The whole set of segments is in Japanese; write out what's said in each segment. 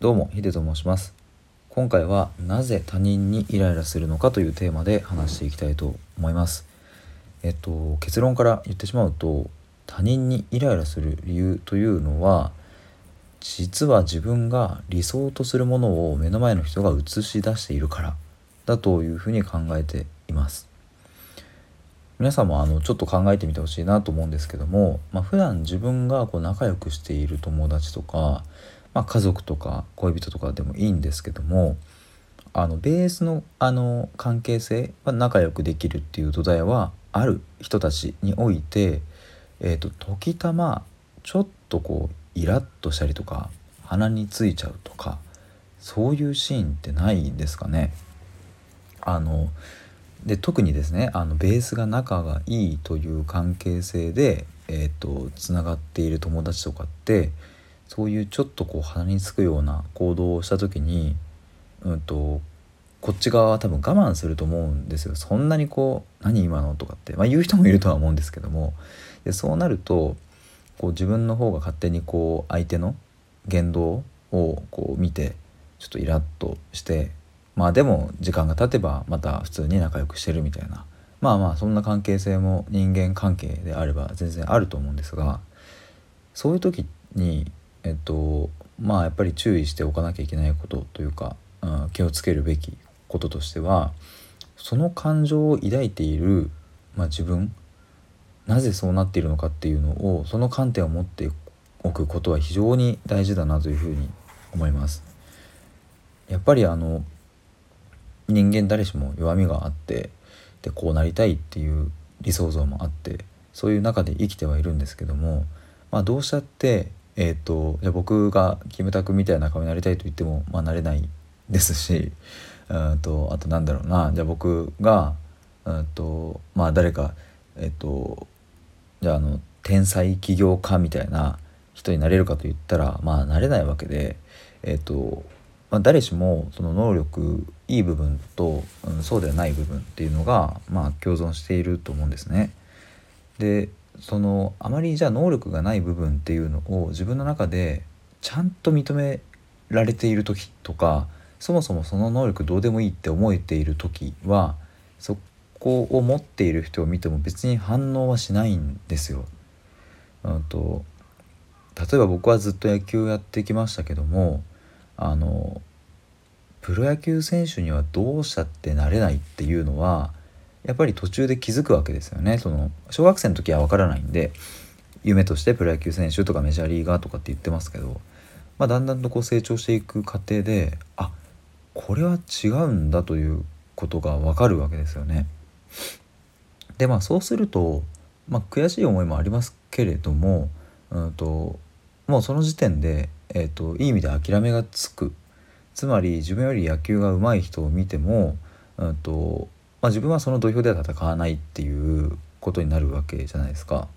どうもヒデと申します。今回はなぜ他人にイライラするのかというテーマで話していきたいと思います。えっと結論から言ってしまうと他人にイライラする理由というのは実は自分が理想とするものを目の前の人が映し出しているからだというふうに考えています。皆さんもあのちょっと考えてみてほしいなと思うんですけども、まあ、普段自分がこう仲良くしている友達とか、まあ、家族とか恋人とかでもいいんですけどもあのベースのあの関係性は仲良くできるっていう土台はある人たちにおいて、えーと、時たまちょっとこうイラッとしたりとか鼻についちゃうとかそういうシーンってないんですかね。あので特にですねあのベースが仲がいいという関係性でえーと、つながっている友達とかってそういうちょっとこう鼻につくような行動をした時に、うんと、こっち側は多分我慢すると思うんですよそんなにこう「何今の?」とかって、まあ、言う人もいるとは思うんですけどもでそうなるとこう自分の方が勝手にこう相手の言動をこう見てちょっとイラッとしてまあでも時間が経てばまた普通に仲良くしてるみたいなまあまあそんな関係性も人間関係であれば全然あると思うんですがそういう時にえっとまあやっぱり注意しておかなきゃいけないことというか、うん、気をつけるべきこととしてはその感情を抱いている、まあ、自分なぜそうなっているのかっていうのをその観点を持っておくことは非常に大事だなというふうに思います。やっぱりあの人間誰しも弱みがあってでこうなりたいっていう理想像もあってそういう中で生きてはいるんですけども、まあ、どうしたって、えーと、じゃ僕がキムタクみたいな顔になりたいと言っても、まあ、なれないですしうんとあとなんだろうなじゃあ僕がうんとまあ誰かえっ、ー、とじゃああの天才起業家みたいな人になれるかと言ったらまあなれないわけでえっ、ー、とまあ、誰しもその能力いい部分と、うん、そうではない部分っていうのが、まあ、共存していると思うんですね。でそのあまりじゃあ能力がない部分っていうのを自分の中でちゃんと認められている時とかそもそもその能力どうでもいいって思えている時はそこを持っている人を見ても別に反応はしないんですよ。うんと例えば僕はずっと野球やってきましたけどもあのプロ野球選手にはどうしたってなれないっていうのはやっぱり途中で気づくわけですよねその小学生の時は分からないんで夢としてプロ野球選手とかメジャーリーガーとかって言ってますけど、まあ、だんだんとこう成長していく過程であこれは違うんだということが分かるわけですよね。でまあそうすると、まあ、悔しい思いもありますけれども、うんともうその時点でえーと、いい意味で諦めがつくつまり自分より野球が上手い人を見ても、うんとまあ、自分はその土俵では戦わないっていうことになるわけじゃないですか。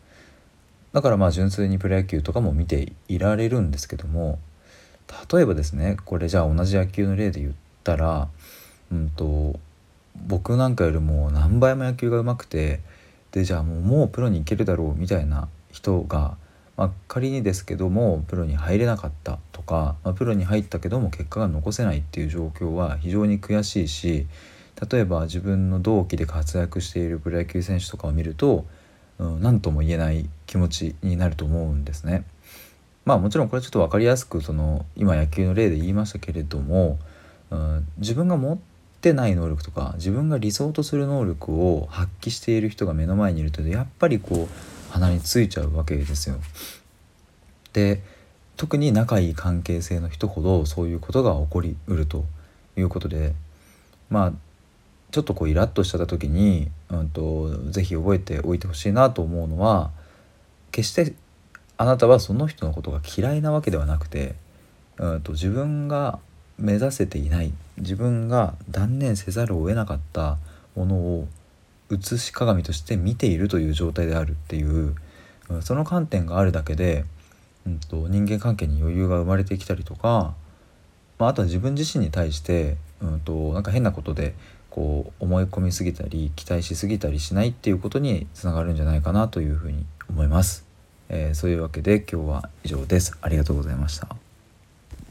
だからまあ純粋にプロ野球とかも見ていられるんですけども例えばですねこれじゃあ同じ野球の例で言ったら、うんと、僕なんかよりも何倍も野球が上手くてでじゃあもうもうプロに行けるだろうみたいな人がまあ、仮にですけどもプロに入れなかったとか、まあ、プロに入ったけども結果が残せないっていう状況は非常に悔しいし例えば自分の同期で活躍しているプロ野球選手とかを見ると、うん、とも言えない気持ちになると思うんですね。まあもちろんこれちょっと分かりやすくその今野球の例で言いましたけれども、うん、自分が持ってない能力とか自分が理想とする能力を発揮している人が目の前にいるとやっぱりこう鼻についちゃうわけですよ。で特に仲いい関係性の人ほどそういうことが起こりうるということでまあちょっとこうイラッとしちゃった時に、うんと、是非覚えておいてほしいなと思うのは決してあなたはその人のことが嫌いなわけではなくて、うんと、自分が目指せていない自分が断念せざるを得なかったものを写し鏡として見ているという状態であるっていううんその観点があるだけで、うんと、人間関係に余裕が生まれてきたりとか、まあ、あとは自分自身に対して、うんと、なんか変なことでこう思い込みすぎたり期待しすぎたりしないっていうことにつながるんじゃないかなというふうに思います。えー、そういうわけで今日は以上です。ありがとうございました。